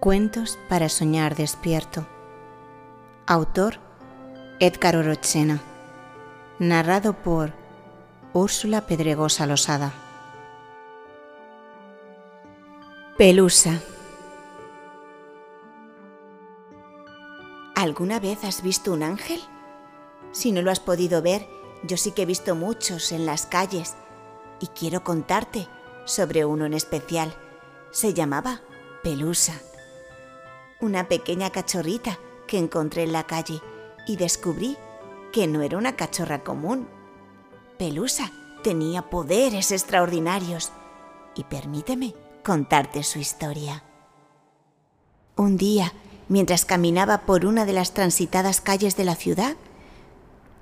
Cuentos para soñar despierto. Autor Edgar Orochena. Narrado por Úrsula Pedregosa Losada. Pelusa. ¿Alguna vez has visto un ángel? Si no lo has podido ver, yo sí que he visto muchos en las calles y quiero contarte sobre uno en especial. Se llamaba Pelusa una pequeña cachorrita que encontré en la calle y descubrí que no era una cachorra común. Pelusa tenía poderes extraordinarios y permíteme contarte su historia. Un día, mientras caminaba por una de las transitadas calles de la ciudad,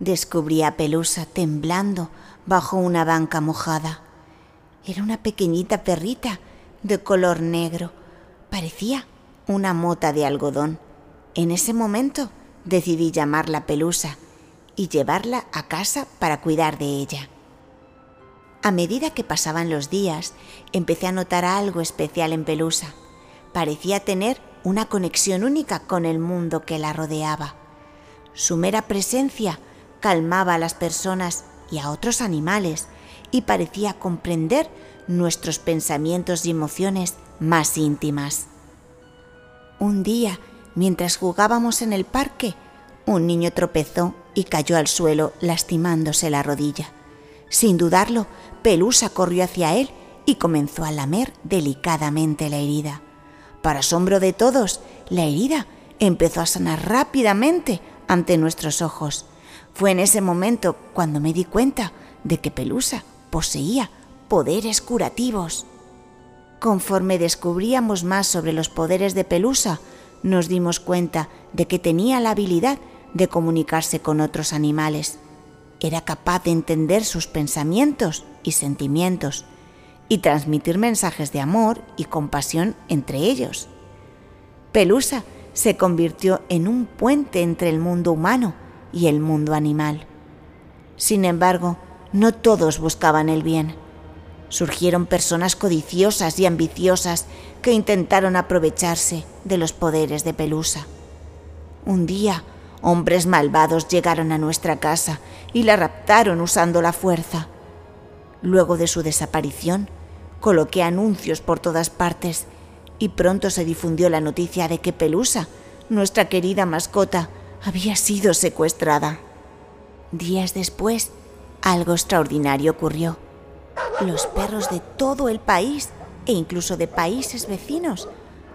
descubrí a Pelusa temblando bajo una banca mojada. Era una pequeñita perrita de color negro. Parecía una mota de algodón. En ese momento decidí llamarla Pelusa y llevarla a casa para cuidar de ella. A medida que pasaban los días, empecé a notar algo especial en Pelusa. Parecía tener una conexión única con el mundo que la rodeaba. Su mera presencia calmaba a las personas y a otros animales y parecía comprender nuestros pensamientos y emociones más íntimas. Un día, mientras jugábamos en el parque, un niño tropezó y cayó al suelo lastimándose la rodilla. Sin dudarlo, Pelusa corrió hacia él y comenzó a lamer delicadamente la herida. Para asombro de todos, la herida empezó a sanar rápidamente ante nuestros ojos. Fue en ese momento cuando me di cuenta de que Pelusa poseía poderes curativos. Conforme descubríamos más sobre los poderes de Pelusa, nos dimos cuenta de que tenía la habilidad de comunicarse con otros animales. Era capaz de entender sus pensamientos y sentimientos y transmitir mensajes de amor y compasión entre ellos. Pelusa se convirtió en un puente entre el mundo humano y el mundo animal. Sin embargo, no todos buscaban el bien surgieron personas codiciosas y ambiciosas que intentaron aprovecharse de los poderes de Pelusa. Un día, hombres malvados llegaron a nuestra casa y la raptaron usando la fuerza. Luego de su desaparición, coloqué anuncios por todas partes y pronto se difundió la noticia de que Pelusa, nuestra querida mascota, había sido secuestrada. Días después, algo extraordinario ocurrió. Los perros de todo el país e incluso de países vecinos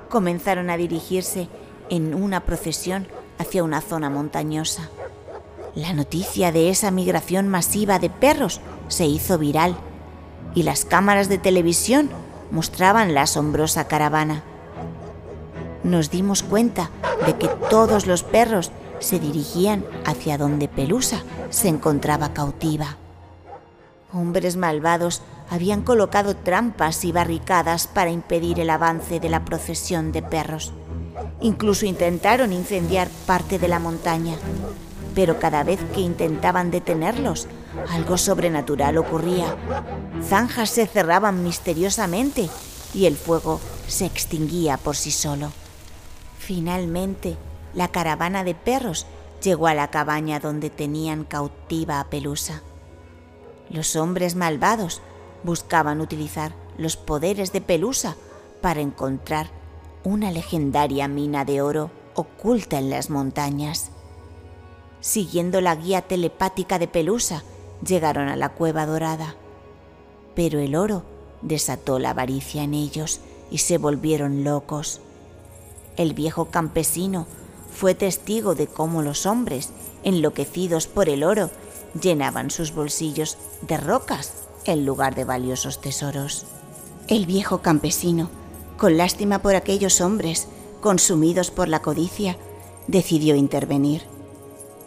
comenzaron a dirigirse en una procesión hacia una zona montañosa. La noticia de esa migración masiva de perros se hizo viral y las cámaras de televisión mostraban la asombrosa caravana. Nos dimos cuenta de que todos los perros se dirigían hacia donde Pelusa se encontraba cautiva. Hombres malvados habían colocado trampas y barricadas para impedir el avance de la procesión de perros. Incluso intentaron incendiar parte de la montaña, pero cada vez que intentaban detenerlos, algo sobrenatural ocurría. Zanjas se cerraban misteriosamente y el fuego se extinguía por sí solo. Finalmente, la caravana de perros llegó a la cabaña donde tenían cautiva a Pelusa. Los hombres malvados buscaban utilizar los poderes de Pelusa para encontrar una legendaria mina de oro oculta en las montañas. Siguiendo la guía telepática de Pelusa, llegaron a la cueva dorada. Pero el oro desató la avaricia en ellos y se volvieron locos. El viejo campesino fue testigo de cómo los hombres, enloquecidos por el oro, llenaban sus bolsillos de rocas en lugar de valiosos tesoros. El viejo campesino, con lástima por aquellos hombres consumidos por la codicia, decidió intervenir.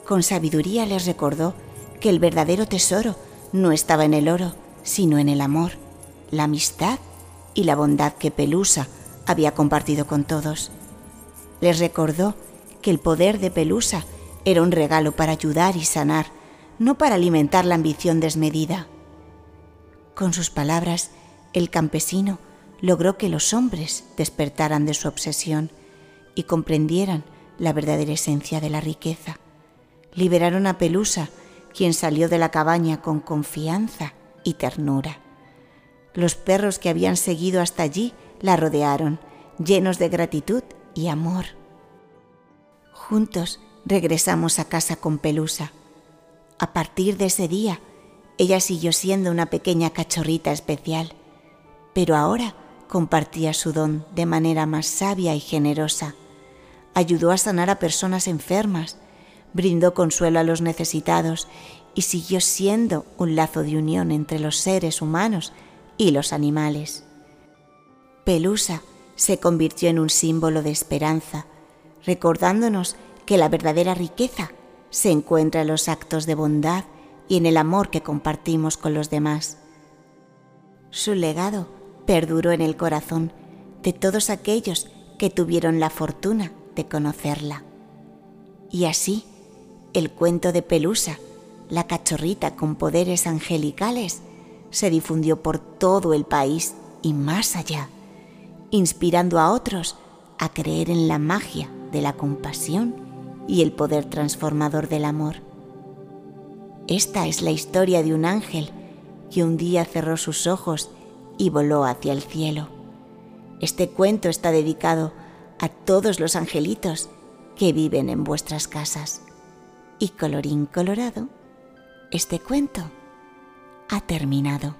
Con sabiduría les recordó que el verdadero tesoro no estaba en el oro, sino en el amor, la amistad y la bondad que Pelusa había compartido con todos. Les recordó que el poder de Pelusa era un regalo para ayudar y sanar no para alimentar la ambición desmedida. Con sus palabras, el campesino logró que los hombres despertaran de su obsesión y comprendieran la verdadera esencia de la riqueza. Liberaron a Pelusa, quien salió de la cabaña con confianza y ternura. Los perros que habían seguido hasta allí la rodearon, llenos de gratitud y amor. Juntos regresamos a casa con Pelusa. A partir de ese día, ella siguió siendo una pequeña cachorrita especial, pero ahora compartía su don de manera más sabia y generosa. Ayudó a sanar a personas enfermas, brindó consuelo a los necesitados y siguió siendo un lazo de unión entre los seres humanos y los animales. Pelusa se convirtió en un símbolo de esperanza, recordándonos que la verdadera riqueza se encuentra en los actos de bondad y en el amor que compartimos con los demás. Su legado perduró en el corazón de todos aquellos que tuvieron la fortuna de conocerla. Y así, el cuento de Pelusa, la cachorrita con poderes angelicales, se difundió por todo el país y más allá, inspirando a otros a creer en la magia de la compasión y el poder transformador del amor. Esta es la historia de un ángel que un día cerró sus ojos y voló hacia el cielo. Este cuento está dedicado a todos los angelitos que viven en vuestras casas. Y colorín colorado, este cuento ha terminado.